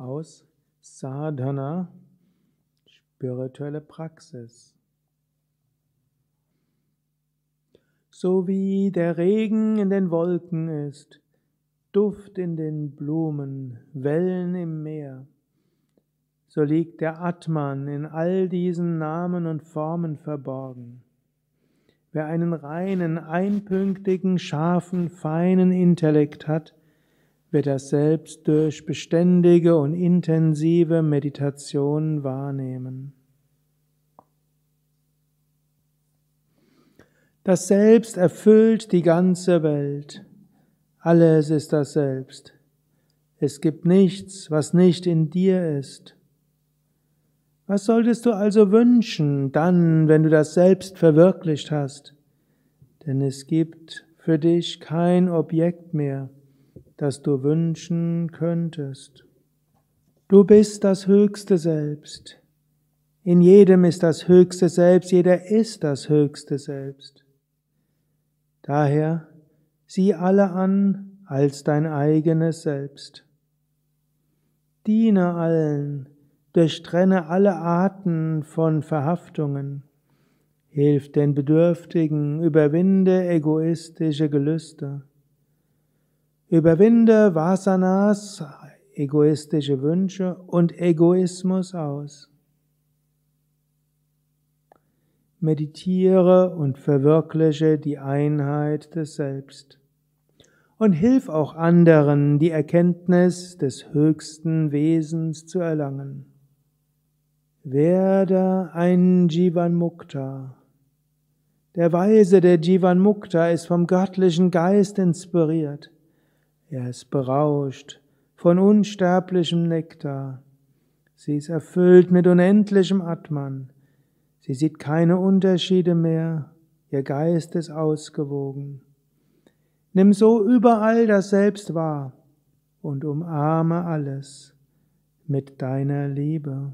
aus Sadhana, spirituelle Praxis. So wie der Regen in den Wolken ist, Duft in den Blumen, Wellen im Meer, so liegt der Atman in all diesen Namen und Formen verborgen. Wer einen reinen, einpünktigen, scharfen, feinen Intellekt hat, wird er selbst durch beständige und intensive Meditation wahrnehmen. Das Selbst erfüllt die ganze Welt. Alles ist das Selbst. Es gibt nichts, was nicht in dir ist. Was solltest du also wünschen, dann, wenn du das Selbst verwirklicht hast? Denn es gibt für dich kein Objekt mehr, das du wünschen könntest. Du bist das höchste Selbst. In jedem ist das höchste Selbst, jeder ist das höchste Selbst. Daher sieh alle an als dein eigenes Selbst. Diene allen, durchtrenne alle Arten von Verhaftungen, hilf den Bedürftigen, überwinde egoistische Gelüste. Überwinde Vasanas, egoistische Wünsche und Egoismus aus. Meditiere und verwirkliche die Einheit des Selbst. Und hilf auch anderen, die Erkenntnis des höchsten Wesens zu erlangen. Werde ein Jivan Mukta. Der Weise der Jivan Mukta ist vom göttlichen Geist inspiriert. Er ist berauscht von unsterblichem Nektar. Sie ist erfüllt mit unendlichem Atman. Sie sieht keine Unterschiede mehr. Ihr Geist ist ausgewogen. Nimm so überall das Selbst wahr und umarme alles mit deiner Liebe.